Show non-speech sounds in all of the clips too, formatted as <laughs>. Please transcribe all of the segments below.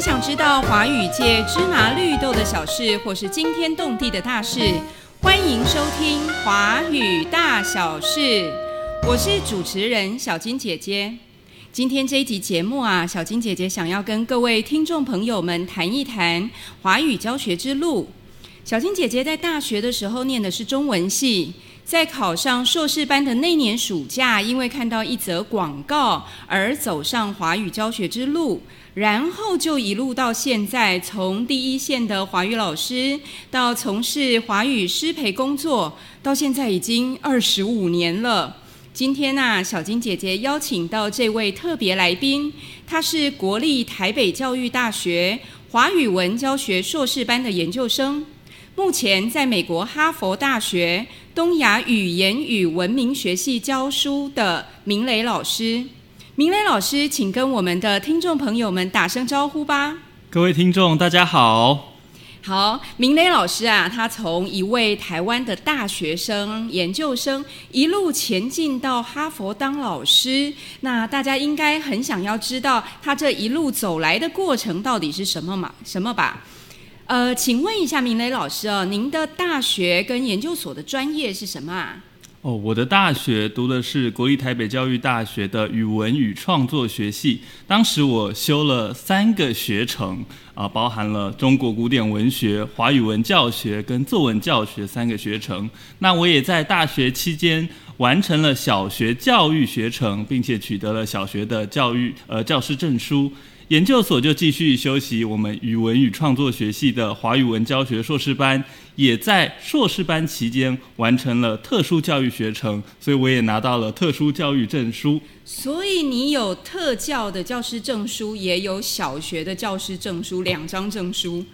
想知道华语界芝麻绿豆的小事，或是惊天动地的大事，欢迎收听《华语大小事》。我是主持人小金姐姐。今天这一集节目啊，小金姐姐想要跟各位听众朋友们谈一谈华语教学之路。小金姐姐在大学的时候念的是中文系。在考上硕士班的那年暑假，因为看到一则广告而走上华语教学之路，然后就一路到现在，从第一线的华语老师到从事华语师培工作，到现在已经二十五年了。今天呢，小金姐姐邀请到这位特别来宾，他是国立台北教育大学华语文教学硕士班的研究生。目前在美国哈佛大学东亚语言与文明学系教书的明磊老师，明磊老师，请跟我们的听众朋友们打声招呼吧。各位听众，大家好。好，明磊老师啊，他从一位台湾的大学生、研究生，一路前进到哈佛当老师。那大家应该很想要知道，他这一路走来的过程到底是什么嘛？什么吧？呃，请问一下明磊老师哦，您的大学跟研究所的专业是什么啊？哦，我的大学读的是国立台北教育大学的语文与创作学系，当时我修了三个学程啊，包含了中国古典文学、华语文教学跟作文教学三个学程。那我也在大学期间完成了小学教育学程，并且取得了小学的教育呃教师证书。研究所就继续修习我们语文与创作学系的华语文教学硕士班，也在硕士班期间完成了特殊教育学程，所以我也拿到了特殊教育证书。所以你有特教的教师证书，也有小学的教师证书，两张证书。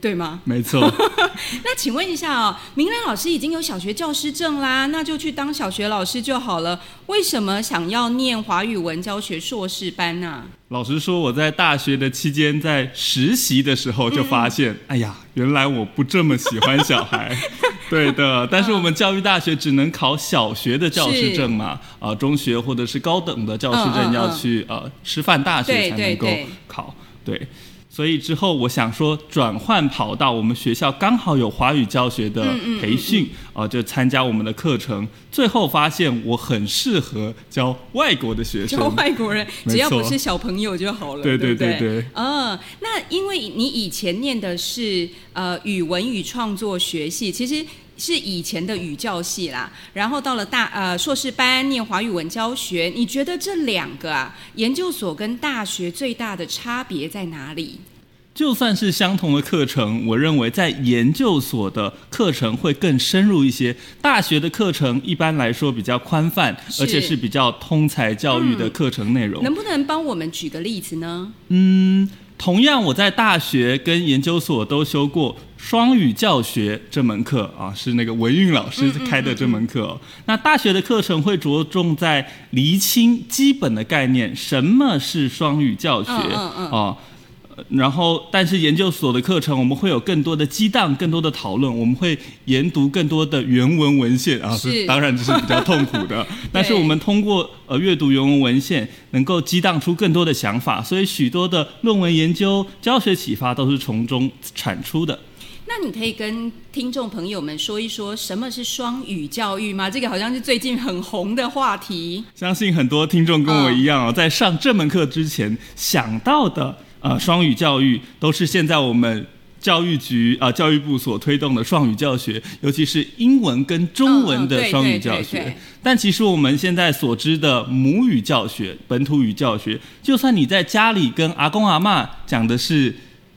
对吗？没错。<laughs> 那请问一下哦，明兰老师已经有小学教师证啦，那就去当小学老师就好了。为什么想要念华语文教学硕士班呢？老实说，我在大学的期间，在实习的时候就发现，哎呀，原来我不这么喜欢小孩。<laughs> 对的，但是我们教育大学只能考小学的教师证嘛，啊，中学或者是高等的教师证要去呃师范大学才能够考。对。所以之后我想说转换跑道，我们学校刚好有华语教学的培训啊，就参加我们的课程。最后发现我很适合教外国的学生，教外国人，只要不是小朋友就好了。对对对对。嗯，那因为你以前念的是呃语文与创作学系，其实。是以前的语教系啦，然后到了大呃硕士班念华语文教学，你觉得这两个啊研究所跟大学最大的差别在哪里？就算是相同的课程，我认为在研究所的课程会更深入一些，大学的课程一般来说比较宽泛，而且是比较通才教育的课程内容。能不能帮我们举个例子呢？嗯。同样，我在大学跟研究所都修过双语教学这门课啊，是那个文韵老师开的这门课。那大学的课程会着重在厘清基本的概念，什么是双语教学啊？然后，但是研究所的课程，我们会有更多的激荡，更多的讨论，我们会研读更多的原文文献啊。是，当然这是比较痛苦的。<laughs> 但是我们通过呃阅读原文文献，能够激荡出更多的想法，所以许多的论文研究、教学启发都是从中产出的。那你可以跟听众朋友们说一说什么是双语教育吗？这个好像是最近很红的话题。相信很多听众跟我一样哦，在上这门课之前想到的。呃，双语教育都是现在我们教育局啊教育部所推动的双语教学，尤其是英文跟中文的双语教学。但其实我们现在所知的母语教学、本土语教学，就算你在家里跟阿公阿妈讲的是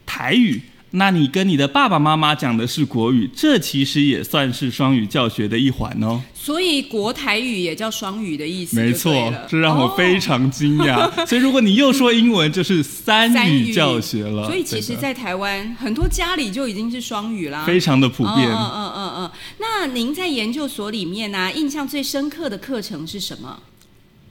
台语。那你跟你的爸爸妈妈讲的是国语，这其实也算是双语教学的一环哦。所以国台语也叫双语的意思，没错，这让我非常惊讶。<laughs> 所以如果你又说英文，就是 <laughs> 三语教学了。所以其实，在台湾很多家里就已经是双语啦，非常的普遍。嗯嗯嗯嗯。那您在研究所里面呢，印象最深刻的课程是什么？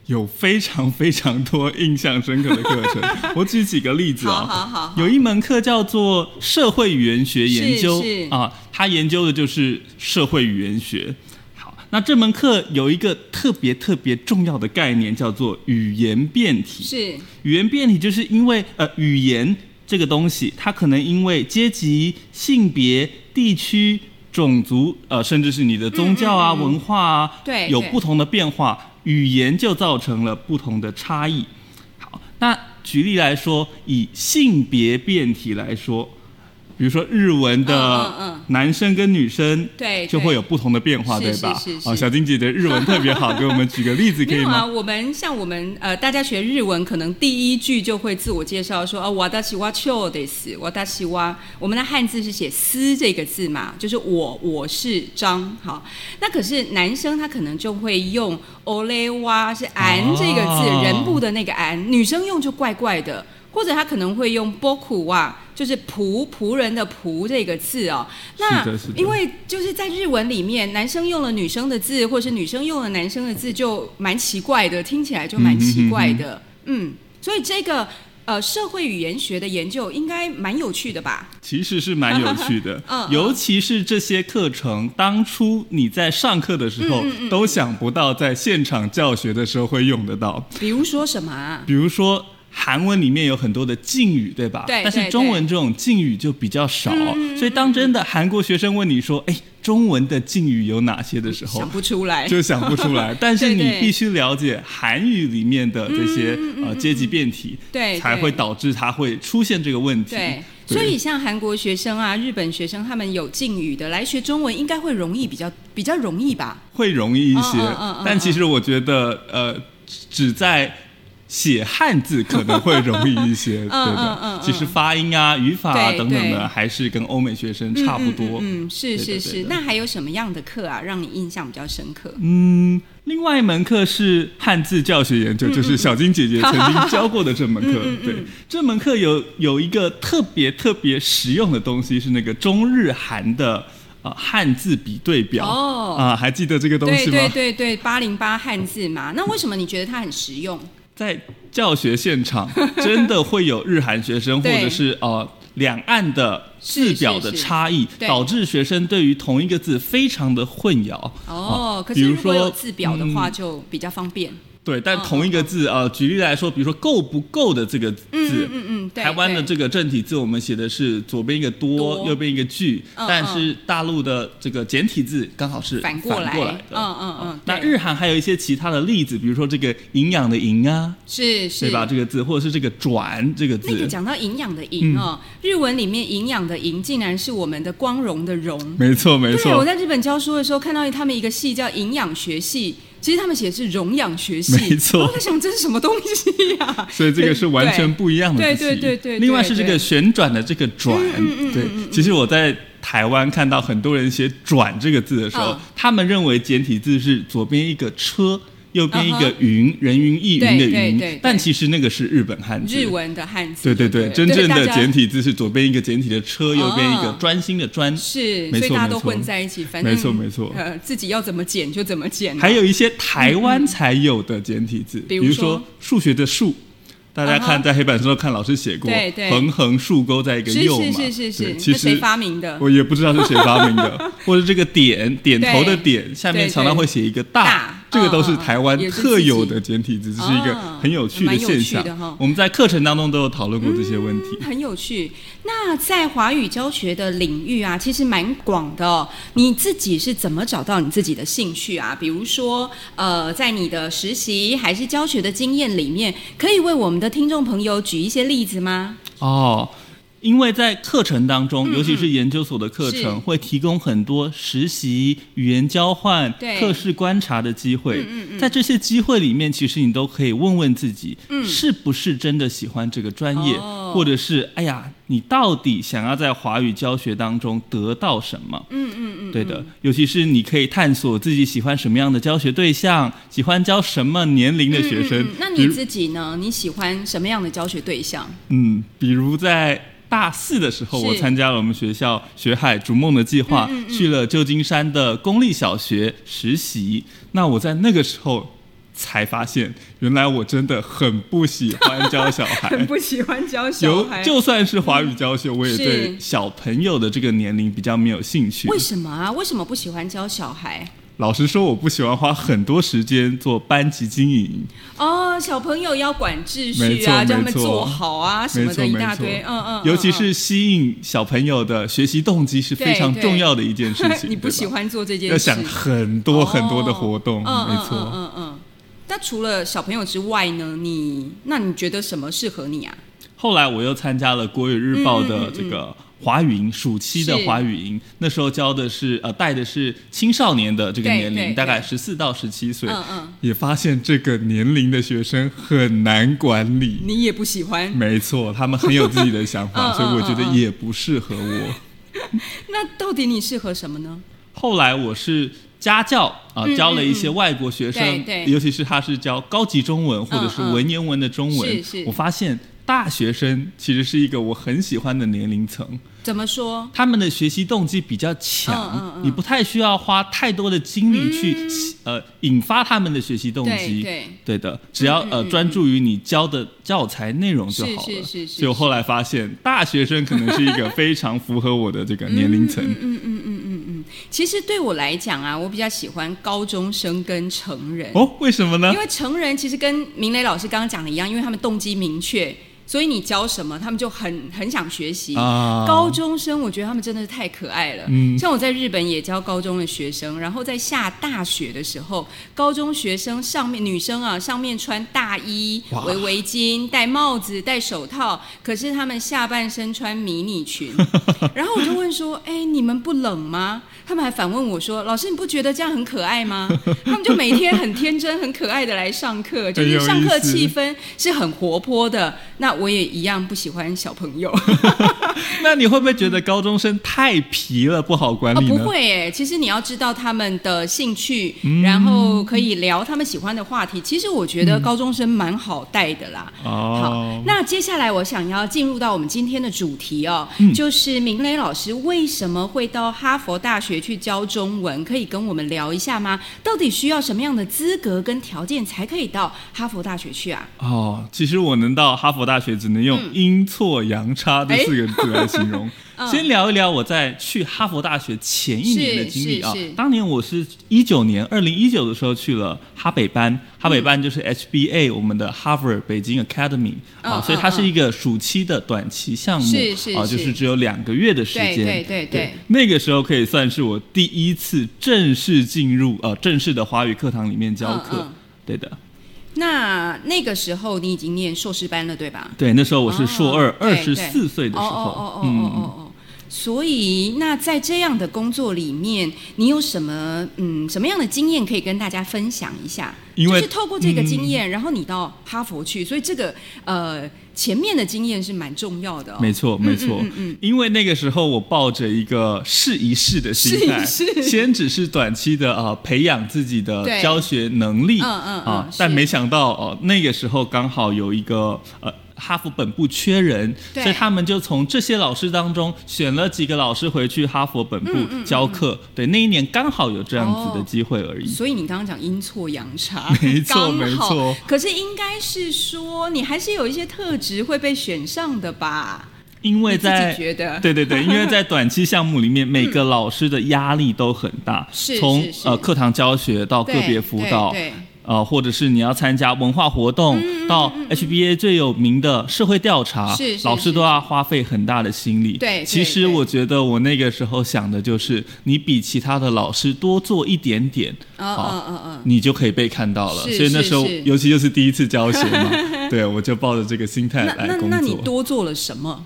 有非常非常多印象深刻的课程，我举几个例子啊。好好好。有一门课叫做社会语言学研究啊，它研究的就是社会语言学。好，那这门课有一个特别特别重要的概念，叫做语言变体。是。语言变体就是因为呃语言这个东西，它可能因为阶级、性别、地区、种族，呃，甚至是你的宗教啊、嗯嗯嗯文化啊，对对有不同的变化，语言就造成了不同的差异。好，那举例来说，以性别变体来说，比如说日文的嗯男生跟女生，对就会有不同的变化，是对吧？是是是啊，小金姐姐日文特别好，给我们举个例子可以吗？我们像我们呃，大家学日文，可能第一句就会自我介绍说，哦，我大西哇秋的是，我大西哇，我们的汉字是写“思”这个字嘛，就是我我是张，好，那可是男生他可能就会用 ole 哇是“俺”这个字，哦人部的那个“俺”，女生用就怪怪的。或者他可能会用 boku 啊，就是仆仆人的仆这个字哦。那因为就是在日文里面，男生用了女生的字，或者是女生用了男生的字，就蛮奇怪的，听起来就蛮奇怪的。嗯所以这个呃社会语言学的研究应该蛮有趣的吧？其实是蛮有趣的 <laughs> 嗯，嗯尤其是这些课程，当初你在上课的时候嗯都想不到，在现场教学的时候会用得到。比如说什么啊？比如说韩文里面有很多的敬语，对吧？对对但是中文这种敬语就比较少，嗯所以当真的韩国学生问你说：“哎，中文的敬语有哪些？”的时候想，不出来。就想不出来。<laughs> 但是你必须了解韩语里面的这些呃阶级变体，对对才会导致它会出现这个问题。对，所以像韩国学生啊、日本学生，他们有敬语的来学中文，应该会容易比较比较容易吧？会容易一些，但其实我觉得，呃，只在写汉字可能会容易一些，<laughs> 对嗯嗯的。嗯其实发音啊、语法啊等等对的，还是跟欧美学生差不多。嗯，嗯是是是。那还有什么样的课啊，让你印象比较深刻？嗯，另外一门课是汉字教学研究，就是小金姐姐曾经教过的这门课。嗯对，这门课有有一个特别特别实用的东西，是那个中日韩的呃汉字比对表。哦啊，还记得这个东西吗？对对对，八零八汉字嘛。那为什么你觉得它很实用？在教学现场，<laughs> 真的会有日韩学生，或者是呃两岸的字表的差异，对导致学生对于同一个字非常的混淆。哦，可比如是如果有说字表的话，嗯就比较方便。对，但嗯同一个字呃，举例来说，比如说“够不够”的这个字，嗯嗯嗯，对。台湾的对这个正体字，我们写的是左边一个多，多右边一个句，嗯但是大陆的这个简体字刚好是反过来来的。嗯嗯嗯那日韩还有一些其他的例子，比如说这个营养的营啊，是是对吧？这个字，或者是这个转这个字，那个讲到营养的营哦，日文里面营养的营竟然是我们的光荣的荣。没错没错，我，在日本教书的时候看到他们一个系叫营养学系，其实他们写的是容养学系。没错。我在想这是什么东西呀、<laughs> 所以这个是完全不一样的对字体对对对对另外是这个旋转的这个转，对，其实我在。台湾看到很多人写“转”这个字的时候，嗯他们认为简体字是左边一个车，右边一个云，人云亦云的对对对云对，但其实那个是日本汉字。日文的汉字。对对对，真正的简体字是左边一个简体的车，右边一个哦专心的专。是，没错所以大家都没错。混在一起，反正没错没错。呃，自己要怎么剪就怎么剪。还有一些台湾才有的简体字，比如说说？数学的数。大家看在黑板上看老师写过对对，横横竖勾在一个右嘛，是是是。是，对其那谁实发明的？我也不知道是谁发明的，<laughs> 或者这个点点头的点下面常常会写一个大大，这个都是台湾特有的简体字，这是一个哦很有趣的现象。我们在课程当中都有讨论过这些问题。很有趣。那在华语教学的领域啊，其实蛮广的哦。你自己是怎么找到你自己的兴趣啊？比如说，呃，在你的实习还是教学的经验里面，可以为我们的听众朋友举一些例子吗？哦，因为在课程当中，嗯尤其是研究所的课程，会提供很多实习、语言交换、对课室观察的机会。嗯嗯在这些机会里面，其实你都可以问问自己，嗯是不是真的喜欢这个专业，哦或者是哎呀，你到底想要在华语教学当中得到什么？嗯嗯嗯，对的，尤其是你可以探索自己喜欢什么样的教学对象，喜欢教什么年龄的学生。那你自己呢？你喜欢什么样的教学对象？嗯，比如在大四的时候，我参加了我们学校“学海逐梦”的计划，嗯嗯嗯去了旧金山的公立小学实习。那我在那个时候才发现，原来我真的很不喜欢教小孩。<laughs> 很不喜欢教小孩，就算是华语教学，我也对小朋友的这个年龄比较没有兴趣。为什么啊？为什么不喜欢教小孩？老实说，我不喜欢花很多时间做班级经营。哦，啊，小朋友要管秩序啊，叫他们坐好啊，什么的一大堆，嗯嗯，尤其嗯是吸引小朋友的学习动机是非常重要的一件事情。你不喜欢做这件事，要想很多很多的哦活动，没错。嗯嗯嗯。那除了小朋友之外呢？你那你觉得什么适合你啊？后来我又参加了国语日报的这个华语营，暑期的华语营，那时候教的是呃带的是青少年的这个年龄，大概十四到十七岁，嗯嗯，也发现这个年龄的学生很难管理。你也不喜欢。没错，他们很有自己的想法，<laughs> 嗯所以我觉得也不适合我。<laughs> 那到底你适合什么呢？后来我是家教啊、嗯教了一些外国学生，对对。尤其是他是教高级中文或者是文言文的中文，是是。我发现大学生其实是一个我很喜欢的年龄层。怎么说？他们的学习动机比较强，嗯嗯嗯你不太需要花太多的精力去、呃引发他们的学习动机。对对的，只要、呃专注于你教的教材内容就好了。是是是是所以我后来发现，大学生可能是一个非常符合我的这个年龄层。嗯嗯嗯嗯嗯嗯。其实对我来讲啊，我比较喜欢高中生跟成人。哦，为什么呢因？为成人其实跟明磊老师刚刚讲的一样，因为他们动机明确，所以你教什么，他们就很很想学习。啊高中生，我觉得他们真的是太可爱了。嗯像我在日本也教高中的学生，然后在下大雪的时候，高中学生上面女生啊，上面穿大衣、围围巾、戴帽子、戴手套，可是他们下半身穿迷你裙。<laughs> 然后我就问说：“哎，你们不冷吗？”他们还反问我说：“老师，你不觉得这样很可爱吗？”他们就每天很天真、很可爱的来上课，<laughs> 就是上课气氛是很活泼的。那我也一样不喜欢小朋友。<laughs> 那你会不会觉得高中生太皮了，不好管哦，理呢？不会诶，其实你要知道他们的兴趣，嗯然后可以聊他们喜欢的话题。其实我觉得高中生蛮好带的啦。哦好哦，，那接下来我想要进入到我们今天的主题哦，嗯就是明磊老师为什么会到哈佛大学去教中文？可以跟我们聊一下吗？到底需要什么样的资格跟条件才可以到哈佛大学去啊？哦，其实我能到哈佛大学，只能用阴错阳差这哎四个字来形容。<laughs> 嗯先聊一聊我在去哈佛大学前一年的经历啊。当年我是一九年，二零一九的时候去了哈北班，哈北班就是 HBA 我们的 Harvard 北京 Academy 啊，嗯所以它嗯是一个暑期的短期项目啊，就是只有两个月的时间。对对对对那个时候可以算是我第一次正式进入呃正式的华语课堂里面教课。对的。那那个时候你已经念硕士班了，对吧？对，那时候我是硕二哦，二十四岁的时哦候，哦哦哦嗯哦哦哦。所以，那在这样的工作里面，你有什么嗯什么样的经验可以跟大家分享一下？因为就是透过这个经验，然后你到哈佛去，所以这个呃前面的经验是蛮重要的哦。没错，没错，嗯嗯嗯因为那个时候我抱着一个试一试的心态，试一试先只是短期的啊、呃培养自己的教学能力，嗯嗯嗯啊，但没想到哦、那个时候刚好有一个呃。哈佛本部缺人，所以他们就从这些老师当中选了几个老师回去哈佛本部教课。对，那一年刚好有这样子的机会而已。所以你刚刚讲阴错阳差，<laughs> 没错没错。可是应该是说，你还是有一些特质会被选上的吧？因为在觉得。对对对，因为在 <laughs> 短期项目里面，每个老师的压力都很大，是从呃课堂教学到个别辅导，对呃，或者是你要参加文化活动，到 HBA 最有名的社会调查，嗯是是老师都要花费很大的心力。对对其实我觉得我那个时候想的就是，你比其他的老师多做一点点，嗯好嗯嗯嗯。你就可以被看到了。所以那时候尤其又是第一次教学嘛，<laughs> 对，我就抱着这个心态来工那那你作。多做了什么？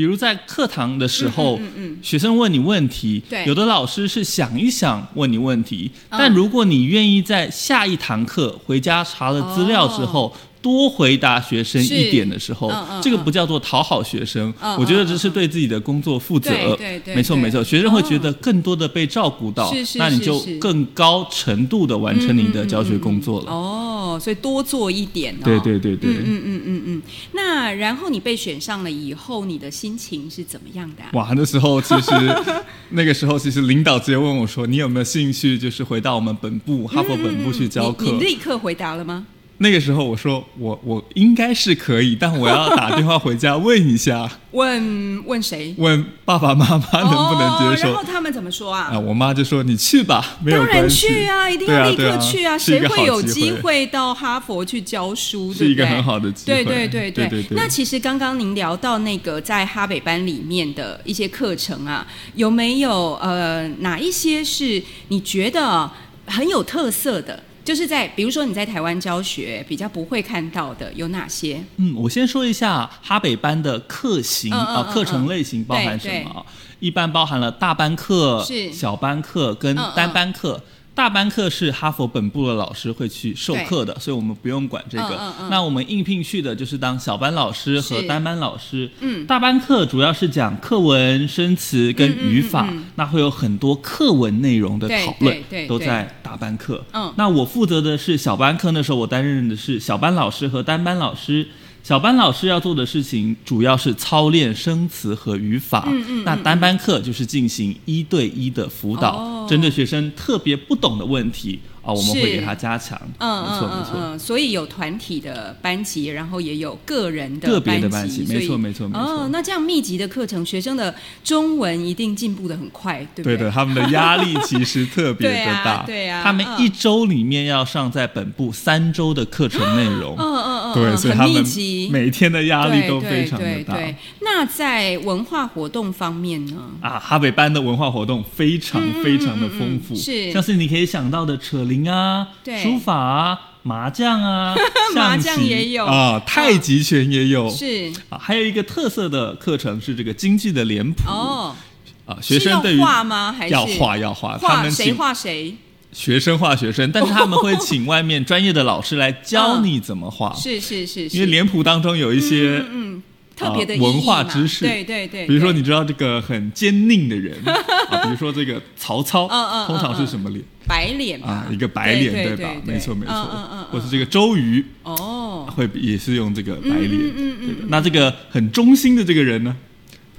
比如在课堂的时候，嗯嗯嗯学生问你问题，有的老师是想一想问你问题，嗯但如果你愿意在下一堂课回家查了资料之后。多回答学生一点的时候，嗯嗯这个不叫做讨好学生，嗯我觉得这是对自己的工作负责。对对对对没错没错，学生会觉得更多的被照顾到，是是那你就更高程度的完成你的教学工作了。哦，所以多做一点哦。对对对对。嗯嗯嗯嗯嗯。那然后你被选上了以后，你的心情是怎么样的啊、哇，那时候其实 <laughs> 那个时候其实领导直接问我说：“你有没有兴趣，就是回到我们本部哈佛本部去教课？”你你立刻回答了吗？那个时候我说我我应该是可以，但我要打电话回家问一下，<laughs> 问问谁？问爸爸妈妈能不能接受。哦然后他们怎么说啊？啊，我妈就说你去吧，没有当然。去啊，一定要立刻去啊！谁会有机机会到哈佛去教书？是一个很好的机会对对对对对对那其实刚刚您聊到那个在哈北班里面的一些课程啊，有没有呃哪一些是你觉得很有特色的？就是在比如说你在台湾教学比较不会看到的有哪些？嗯，我先说一下哈北班的课型啊，嗯课程类型包含什么啊？一般包含了大班课、小班课跟单班课。大班课是哈佛本部的老师会去授课的，所以我们不用管这个。嗯嗯嗯那我们应聘去的就是当小班老师和单班老师。嗯大班课主要是讲课文、生词跟语法，那会有很多课文内容的讨论都在大班课。嗯。那我负责的是小班课，那时候我担任的是小班老师和单班老师。小班老师要做的事情主要是操练生词和语法，嗯嗯。那单班课就是进行一对一的辅导，哦。针对学生特别不懂的问题啊，我们会给他加强。嗯没错没错。嗯所以有团体的班级，然后也有个人的个别的班班级没错没错没错哦，那这样密集的课程，学生的中文一定进步的很快，对不对对的，他们的压力其实特别的大。<laughs> 对啊对啊他们嗯一周里面要上在本部三周的课程内容。嗯嗯嗯，对，所以他们集，每天的压力都非常的大。那在文化活动方面呢？啊，哈北班的文化活动非常非常的丰富，是像是你可以想到的扯铃啊、书法啊、麻将啊、<laughs> 麻象棋将也有。啊，太极拳也有。是。啊，还有一个特色的课程是这个京剧的脸谱。哦，啊，学生对于画吗？还是？要画要画，他画谁画谁？学生画学生，但是他们会请外面专业的老师来教你怎么画，<laughs> 是是是是，因为脸谱当中有一些嗯嗯特别的文化知识对对对，比如说，你知道这个很坚定的人 <laughs> 啊，比如说这个曹操，嗯嗯嗯通常是什么脸白脸啊？一个白脸，对吧？对没错没错嗯嗯嗯，或是这个周瑜哦，会也是用这个白脸。嗯嗯那这个很忠心的这个人呢，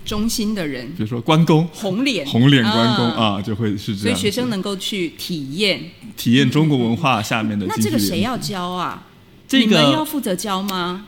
忠心的人比如说关公，红脸红脸关公啊，啊，就会是这样所以。学生能够去体验。体验中国文化下面的那。这个谁要教啊？这个要负责教吗？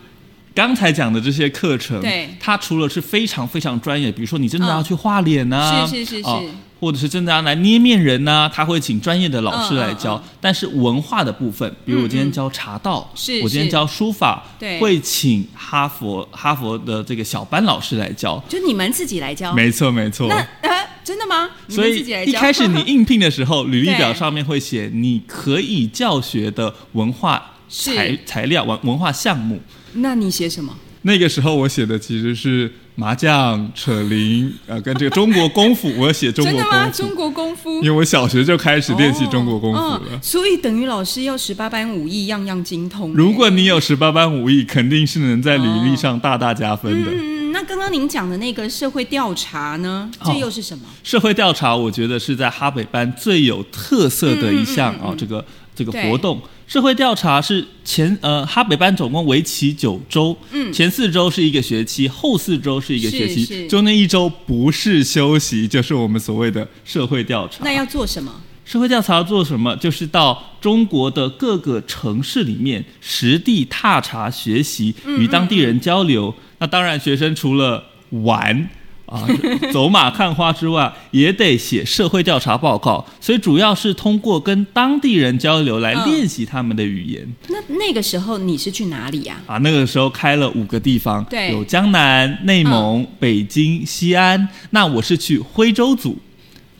刚才讲的这些课程，对它除了是非常非常专业，比如说你真的嗯要去画脸呐、是是是是啊或者是真的要来捏面人呐、他会请专业的老师来教。嗯嗯但是文化的部分，比如我今天教茶道，是是我今天教书法，对会请哈佛哈佛的这个小班老师来教。就你们自己来教？没错没错。那呃，真的吗？所以？一开始 <laughs> 你应聘的时候，履历表上面会写你可以教学的文化是材材料文文化项目。那你写什么？那个时候我写的其实是麻将、扯铃，<laughs> 呃，跟这个中国功夫，<laughs> 我写中国真的吗？功夫，中国功夫因为我小学就开始练习中国功夫了。所以等于老师要十八般武艺，样样精通。如果你有十八般武艺，肯定是能在履历上大大加分的。嗯，那刚刚您讲的那个社会调查呢？哦这又是什么？社会调查，我觉得是在哈北班最有特色的一项嗯嗯嗯嗯啊，这个这个活动。社会调查是前呃哈北班总共为期九周，嗯前四周是一个学期，后四周是一个学期，中间一周不是休息，就是我们所谓的社会调查。那要做什么？社会调查要做什么？就是到中国的各个城市里面实地踏查学习，嗯与当地人交流。那当然，学生除了玩。啊，<laughs> 走马看花之外，也得写社会调查报告，所以主要是通过跟当地人交流来嗯。练习他们的语言。那那个时候你是去哪里呀、啊，那个时候开了五个地方，对。有江南、内蒙、北京、西安。那我是去徽州组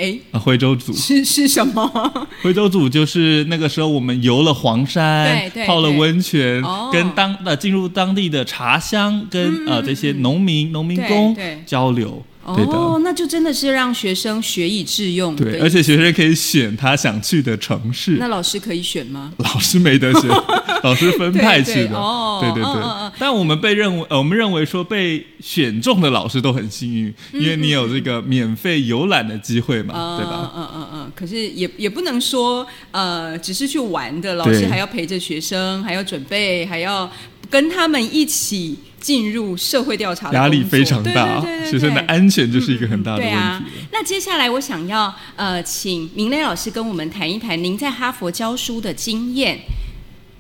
哎，啊，徽州组。是是什么？<laughs> 徽州组就是那个时候我们游了黄山，对对泡了温泉，哦跟当呃进入当地的茶乡，跟、呃这些农民、农民工交流。哦，那就真的是让学生学以致用。对，而且学生可以选他想去的城市。那老师可以选吗？老师没得选，<laughs> 老师分派去的。对对哦对对对嗯嗯嗯但我们被认为，呃，我们认为说被选中的老师都很幸运，因为你有这个免费游览的机会嘛，嗯对吧？嗯嗯嗯。可是也也不能说呃，只是去玩的，老师还要陪着学生，还要准备，还要跟他们一起进入社会调查的压力非常大，对对对对学生的安全就是一个很大的问题那接下来我想要呃，请明磊老师跟我们谈一谈您在哈佛教书的经验。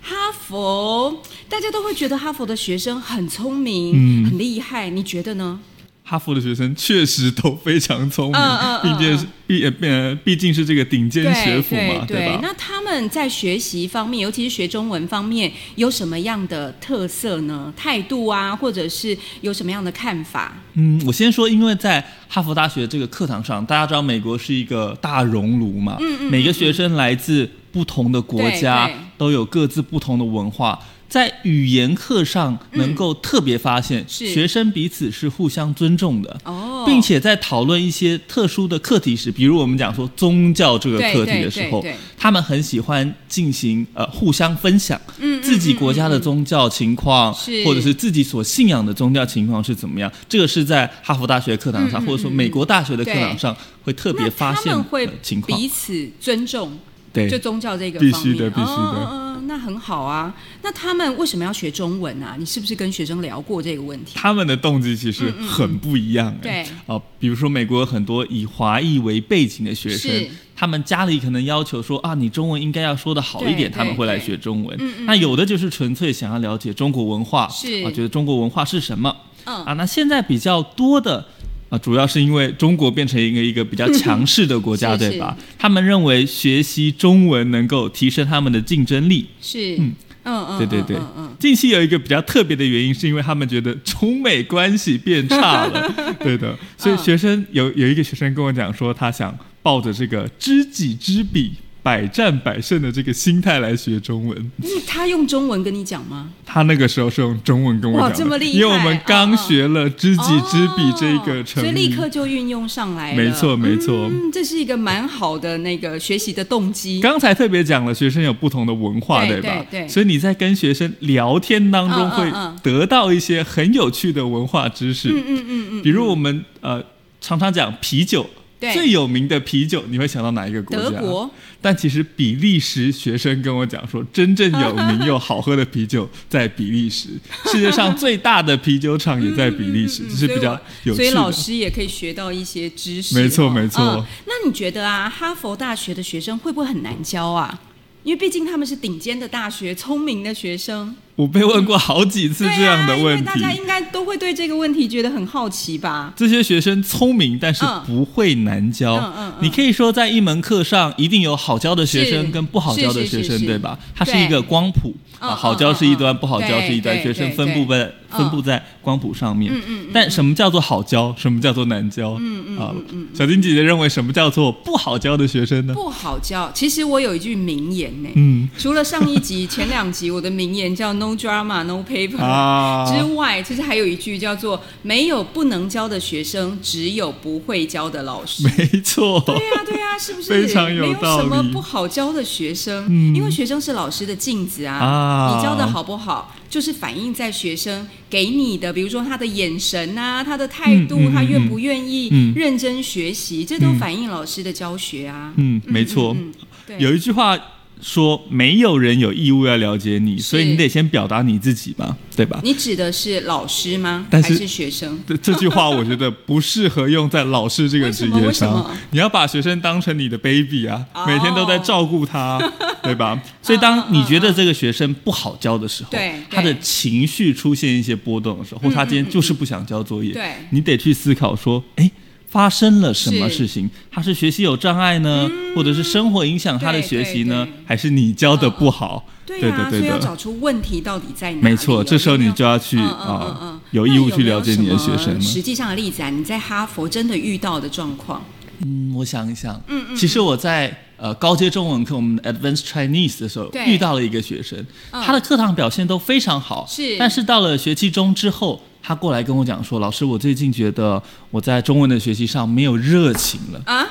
哈佛，大家都会觉得哈佛的学生很聪明、嗯很厉害，你觉得呢？哈佛的学生确实都非常聪明，毕竟是毕呃呃毕竟是这个顶尖学府嘛，对吧？那他们在学习方面，尤其是学中文方面，有什么样的特色呢？态度啊，或者是有什么样的看法？嗯，我先说，因为在哈佛大学这个课堂上，大家知道美国是一个大熔炉嘛，嗯嗯每个学生来自不同的国家都有各自不同的文化。在语言课上，能够特别发现、嗯学生彼此是互相尊重的，哦，并且在讨论一些特殊的课题时，比如我们讲说宗教这个课题的时候他们很喜欢进行呃互相分享自己国家的宗教情况，是。或者是自己所信仰的宗教情况是怎么样。这个是在哈佛大学课堂上，或者说美国大学的课堂上会特别发现的情况。彼此尊重，对就宗教这个必须的必须的哦哦哦那很好啊。那他们为什么要学中文啊？你是不是跟学生聊过这个问题？他们的动机其实很不一样、哎对哦、比如说美国有很多以华裔为背景的学生，他们家里可能要求说啊，你中文应该要说的好一点，他们会来学中文嗯嗯。那有的就是纯粹想要了解中国文化，是啊，觉得中国文化是什么嗯啊？那现在比较多的。啊，主要是因为中国变成一个一个比较强势的国家，<laughs> 是对吧？他们认为学习中文能够提升他们的竞争力，是，嗯。嗯嗯，对对对。嗯嗯嗯，近期有一个比较特别的原因，是因为他们觉得中美关系变差了，<laughs> 对的，所以嗯。学生有有一个学生跟我讲说，他想抱着这个知己知彼、百战百胜的这个心态来学中文。因为他用中文跟你讲吗？他那个时候是用中文跟我讲的，哇这么厉害因为我们刚嗯嗯学了知己知彼这个哦成语，所以立刻就运用上来了。没错没错。嗯，这是一个蛮好的那个学习的动机。刚才特别讲了，学生有不同的文化，对吧？对对所以你在跟学生聊天当中，嗯嗯会嗯得到一些很有趣的文化知识。嗯嗯嗯嗯，比如我们呃常常讲啤酒，对最有名的啤酒，你会想到哪一个国家？德国。但其实比利时学生跟我讲说，真正有名又好喝的啤酒在比利时，世界上最大的啤酒厂也在比利时，嗯嗯嗯这是比较有趣的。所以老师也可以学到一些知识哦。没错没错嗯那你觉得啊，哈佛大学的学生会不会很难教啊？因为毕竟他们是顶尖的大学，聪明的学生。我被问过好几次这样的问题。啊、大家应该都会对这个问题觉得很好奇吧？这些学生聪明，但是嗯不会难教。嗯嗯嗯你可以说，在一门课上，一定有好教的学生跟不好教的学生，对吧？它是一个光谱啊，好教是一端，不好教是一端，学生分布在分布在光谱上面。嗯嗯嗯但什么叫做好教？什么叫做难教？嗯嗯啊小金姐姐认为什么叫做不好教的学生呢？不好教。其实我有一句名言呢、嗯除了上一集、前两集我的名言叫 “No drama, no paper”、啊，<laughs> 之外，其实还有一句叫做“没有不能教的学生，只有不会教的老师”。没错，<laughs> 对呀、对呀、是不是？<laughs> 非常有没有什么不好教的学生，嗯因为学生是老师的镜子啊。啊你教的好不好，就是反映在学生给你的，比如说他的眼神啊，他的态度，嗯嗯嗯他愿不愿意嗯认真学习，这都嗯反映老师的教学啊。嗯，没错。嗯嗯对，有一句话说，没有人有义务要了解你，所以你得先表达你自己嘛，对吧？你指的是老师吗？但是还是学生？这这句话我觉得不适合用在老师这个职业上。你要把学生当成你的 baby 啊，哦每天都在照顾他，<laughs> 对吧？所以当你觉得这个学生不好教的时候对，他的情绪出现一些波动的时候，或他今天就是不想交作业对，你得去思考说，哎。发生了什么事情？他是学习有障碍呢，或者是生活影响他的学习呢对对，还是你教的不好？对呀、对的，对。所以要的。找出问题到底在哪里。没错，这时候你就要去啊有义务去了解你的学生实际上的例子啊，你在哈佛真的遇到的状况，嗯，我想一想，嗯嗯。其实我在呃高阶中文课，我们 Advanced Chinese 的时候遇到了一个学生，嗯。他的课堂表现都非常好，是。但是到了学期中之后，他过来跟我讲说，老师，我最近觉得我在中文的学习上没有热情了。啊，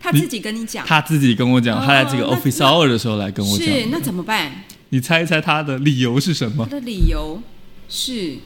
他自己跟你讲，他自己跟我讲，哦他在这个 Office Hour 的时候来跟我讲，是那怎么办？你猜一猜他的理由是什么他？的理由是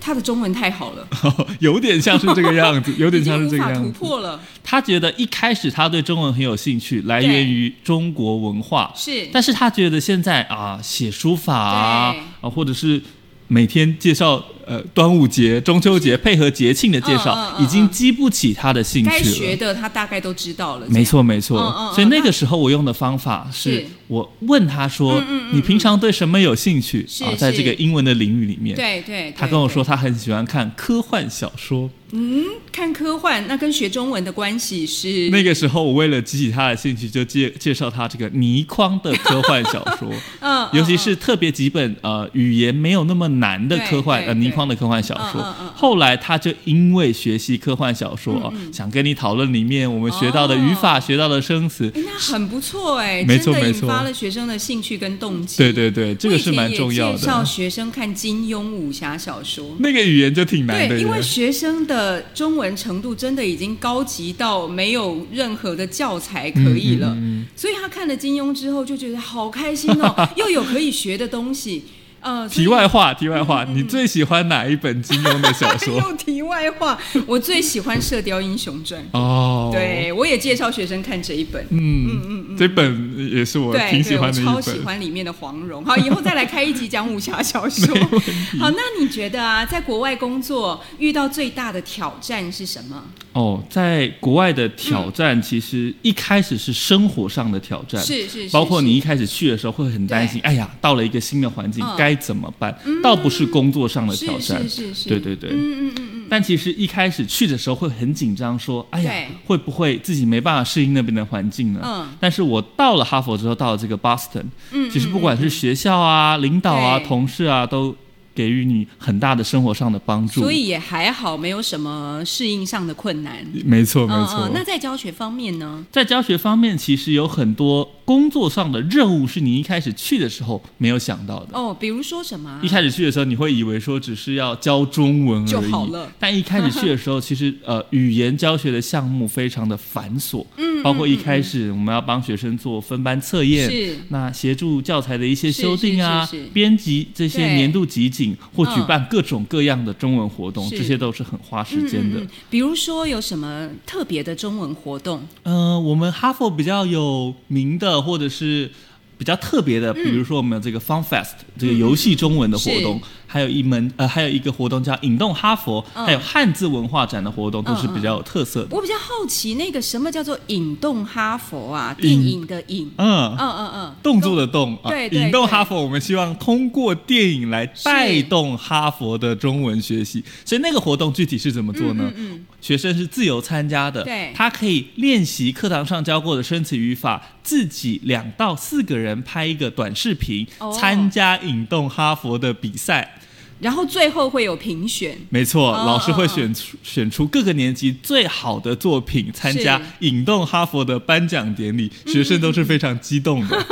他的中文太好了，<laughs> 有点像是这个样子，<laughs> 有点像是这个样子。突破了，他觉得一开始他对中文很有兴趣，来源于中国文化，是但是他觉得现在啊，写书法啊，啊，或者是每天介绍呃端午节、中秋节配合节庆的介绍，嗯嗯嗯已经激不起他的兴趣了。该学的他大概都知道了。没错，没错。所以那个时候我用的方法是是我问他说：“你平常对什么有兴趣？”啊，在这个英文的领域里面，对对，对他跟我说他很喜欢看科幻小说。嗯看科幻，那跟学中文的关系是那个时候，我为了激起他的兴趣，就介介绍他这个倪匡的科幻小说，<laughs> 嗯，尤其嗯是特别几本呃语言没有那么难的科幻呃倪匡的科幻小说嗯嗯嗯。后来他就因为学习科幻小说，哦想跟你讨论里面我们学到的语法、哦学到的生词。诶那很不错哎，没错没错发了学生的兴趣跟动机。对对对，这个是蛮重要的介绍。学生看金庸武侠小说。那个语言就挺难的对，因为学生的中文程度真的已经高级到没有任何的教材可以了，嗯所以他看了金庸之后就觉得好开心哦，<laughs> 又有可以学的东西。呃，题外话，题外话，你最喜欢哪一本金庸的小说？<laughs> 又题外话，我最喜欢《射雕英雄传》哦，，对我也介绍学生看这一本。嗯嗯嗯，这本也是我挺喜欢的一超喜。欢里面的黄蓉。好，以后再来开一集讲武侠小说。<laughs> 好，那你觉得啊，在国外工作遇到最大的挑战是什么？哦，在国外的挑战，其实一开始是生活上的挑战，是是是，包括你一开始去的时候会很担心，哎呀，到了一个新的环境嗯该怎么办？倒不是工作上的挑战。是，是是是，对对对。嗯嗯嗯嗯，但其实一开始去的时候会很紧张，说，哎呀，会不会自己没办法适应那边的环境呢？嗯。但是我到了哈佛之后，到了这个 Boston，嗯其实不管是学校啊、领导啊、同事啊，都给予你很大的生活上的帮助。所以也还好，没有什么适应上的困难。没错没嗯错。嗯，那在教学方面呢？在教学方面，其实有很多工作上的任务是你一开始去的时候没有想到的。哦，比如说什么啊？一开始去的时候，你会以为说只是要教中文而已，就好了但一开始去的时候，其实 <laughs> 呃语言教学的项目非常的繁琐，嗯包括一开始我们要帮学生做分班测验，是那协助教材的一些修订啊编辑这些年度集锦或举嗯。办各种各样的中文活动，是。这些都是很花时间的。嗯嗯嗯。比如说有什么特别的中文活动？呃，我们哈佛比较有名的，或者是比较特别嗯。的，比如说我们有这个 Fun Fest、这个游戏中文的活动，还有一门呃，还有一个活动叫引动哈佛，嗯还有汉字文化展的活动，都是比较有特色的。我比较好奇，那个什么叫做引动哈佛啊？电影的引，嗯。嗯嗯嗯，动作的动啊，对对引动哈佛，我们希望通过电影来带动哈佛的中文学习。所以那个活动具体是怎么做呢？嗯嗯学生是自由参加的，对他可以练习课堂上教过的生词语法，自己两到四个人拍一个短视频，哦参加引动哈佛的比赛。然后最后会有评选。没错，哦老师会哦选出选出各个年级最好的作品，参加引动哈佛的颁奖典礼，学生都是非常激动的。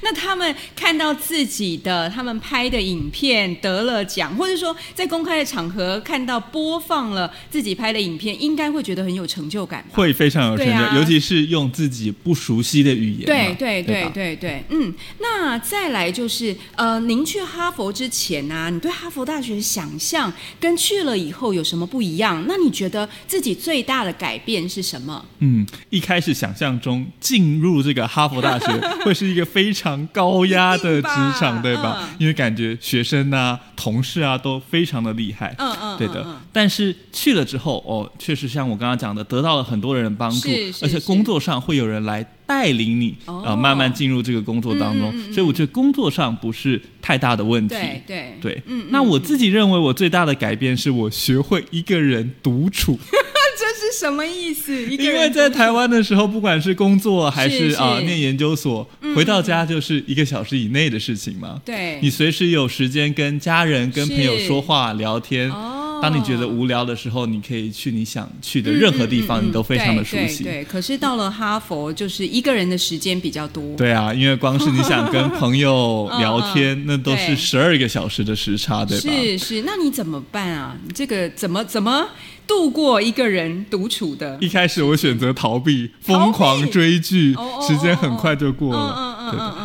那他们看到自己的他们拍的影片得了奖，或者说在公开的场合看到播放了自己拍的影片，应该会觉得很有成就感吧？会非常有成就，尤其是用自己不熟悉的语言。对对对对对，嗯，那再来就是呃，您去哈佛之前啊，你对哈佛大学的想象跟去了以后有什么不一样？那你觉得自己最大的改变是什么？嗯，一开始想象中进入这个哈佛大学会是一个非常高压的职场，吧对吧？嗯。因为感觉学生啊、同事啊都非常的厉害。嗯嗯，对的，嗯。嗯但是去了之后，哦，确实像我刚刚讲的，得到了很多人的帮助，而且工作上会有人来带领你，哦。呃，慢慢进入这个工作当中，所以我觉得工作上不是太大的问题。对对。对，嗯嗯那我自己认为我最大的改变是我学会一个人独处。这是什么意思？因为在台湾的时候，不管是工作还是是啊、是念研究所，回到家就是一个小时以内的事情嘛。对你随时有时间跟家人、跟朋友说话、聊天。哦当你觉得无聊的时候，你可以去你想去的任何地方，你都非常的熟悉。对对对，可是到了哈佛，就是一个人的时间比较多。对啊，因为光是你想跟朋友嗯聊天，<laughs> 嗯那都是十二个小时的时差，对吧？是是，那你怎么办啊？你这个怎么怎么度过一个人独处的？一开始我选择逃避，疯狂追剧时间很快就过嗯了。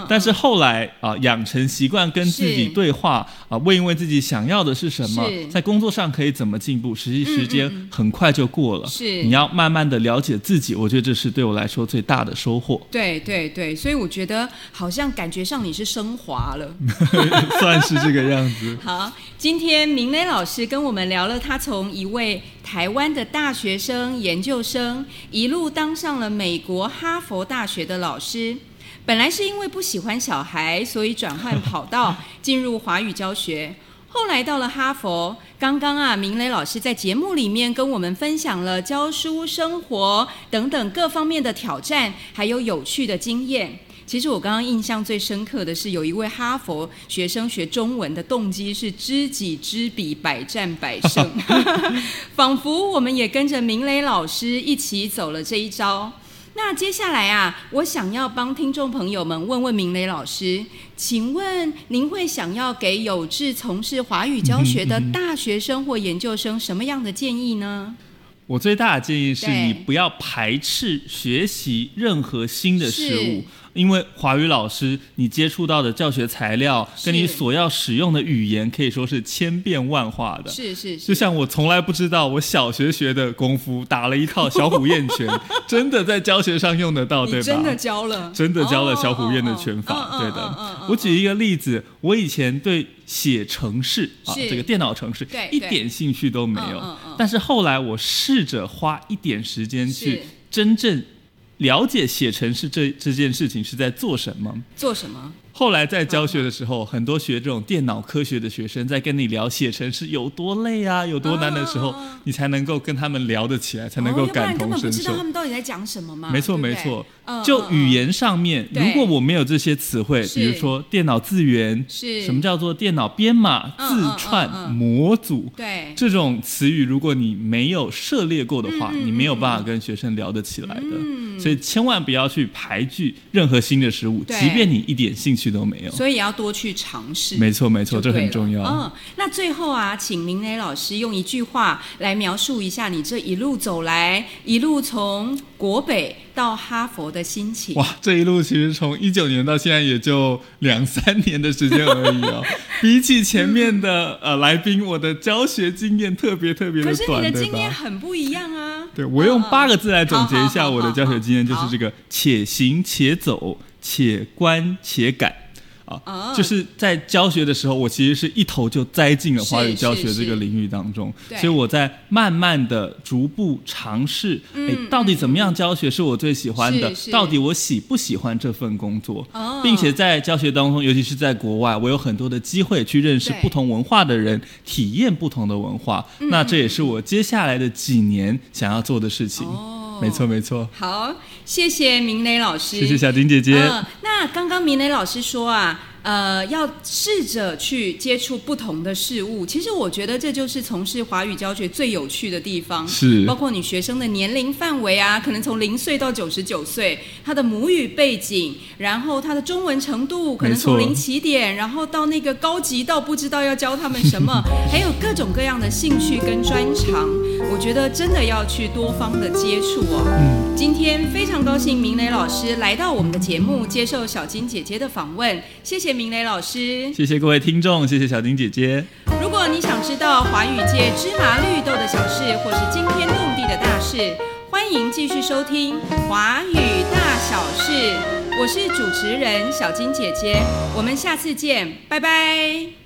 但是后来啊、养成习惯跟自己对话啊、问一问自己想要的是什么，在工作上可以怎么进步，实际时间很快就过了。是你要慢慢的了解自己，我觉得这是对我来说最大的收获，对对对，所以我觉得好像感觉上你是升华了。<laughs> 算是这个样子。<laughs> 好，今天明磊老师跟我们聊了他从一位台湾的大学生、研究生，一路当上了美国哈佛大学的老师。本来是因为不喜欢小孩，所以转换跑道 <laughs> 进入华语教学。后来到了哈佛，刚刚啊，明磊老师在节目里面跟我们分享了教书、生活等等各方面的挑战，还有有趣的经验。其实我刚刚印象最深刻的是，有一位哈佛学生学中文的动机是知己知彼，百战百胜，<laughs> 仿佛我们也跟着明磊老师一起走了这一招。那接下来啊，我想要帮听众朋友们问问明磊老师，请问您会想要给有志从事华语教学的大学生或研究生什么样的建议呢？我最大的建议是你不要排斥学习任何新的事物，因为华语老师你接触到的教学材料跟你所要使用的语言可以说是千变万化的。是是是，就像我从来不知道，我小学学的功夫打了一套小虎燕拳，<laughs> 真的在教学上用得到，对吧？真的教了，真的教了小虎燕的哦拳法，对的嗯。我举一个例子，我以前对写程式啊，这个电脑程式对一点兴趣都没有。嗯嗯嗯，但是后来我试着花一点时间去真正了解写程式这这件事情是在做什么。做什么？后来在教学的时候，很多学这种电脑科学的学生在跟你聊写程式有多累啊，有多难的时候哦，你才能够跟他们聊得起来，才能够感同身受。知道他。们到底在讲什么吗。没错没错。嗯，就语。言上面，对。如果我没有这些词汇，比如说电脑资源，是。什么叫做电脑编码、嗯字串、模组，对，这种词语，如果你没有涉猎过的话，你没有办法跟学生聊得起来的。嗯。所以千万不要去排拒任何新的事物，即便你一点兴趣都没有。所以也要多去尝试。没错没错，这很重要。嗯，那最后啊，请明磊老师用一句话来描述一下你这一路走来，一路从国北到哈佛的心情。哇，这一路其实从一九年到现在也就两三年的时间而已哦。<laughs> 比起前面的呃来宾，我的教学经验特别特别可是你的经验？很不一样啊。对我用嗯八个字来总结一下我的教学经验，就是这个：且行且走，且观且感。啊哦，就是在教学的时候，我其实是一头就栽进了华语教学这个领域当中，所以我在慢慢的逐步尝试，哎、嗯到底怎么样教学是我最喜欢的？到底我喜不喜欢这份工作？哦并且在教学当中，尤其是在国外，我有很多的机会去认识不同文化的人，体验不同的文化。嗯那这也是我接下来的几年想要做的事情。哦没错，没错。好，谢谢明磊老师。谢谢小丁姐姐。嗯，那刚刚明磊老师说啊，呃，要试着去接触不同的事物。其实我觉得这就是从事华语教学最有趣的地方，是包括你学生的年龄范围啊，可能从零岁到九十九岁，他的母语背景，然后他的中文程度，可能从零起点，然后到那个高级到不知道要教他们什么，<laughs> 还有各种各样的兴趣跟专长。我觉得真的要去多方的接触哦。嗯，今天非常高兴明磊老师来到我们的节目，接受小金姐姐的访问，谢谢明磊老师。谢谢各位听众，谢谢小丁姐姐。如果你想知道华语界芝麻绿豆的小事，或是惊天动地的大事，欢迎继续收听《华语大小事》，我是主持人小金姐姐，我们下次见，拜拜。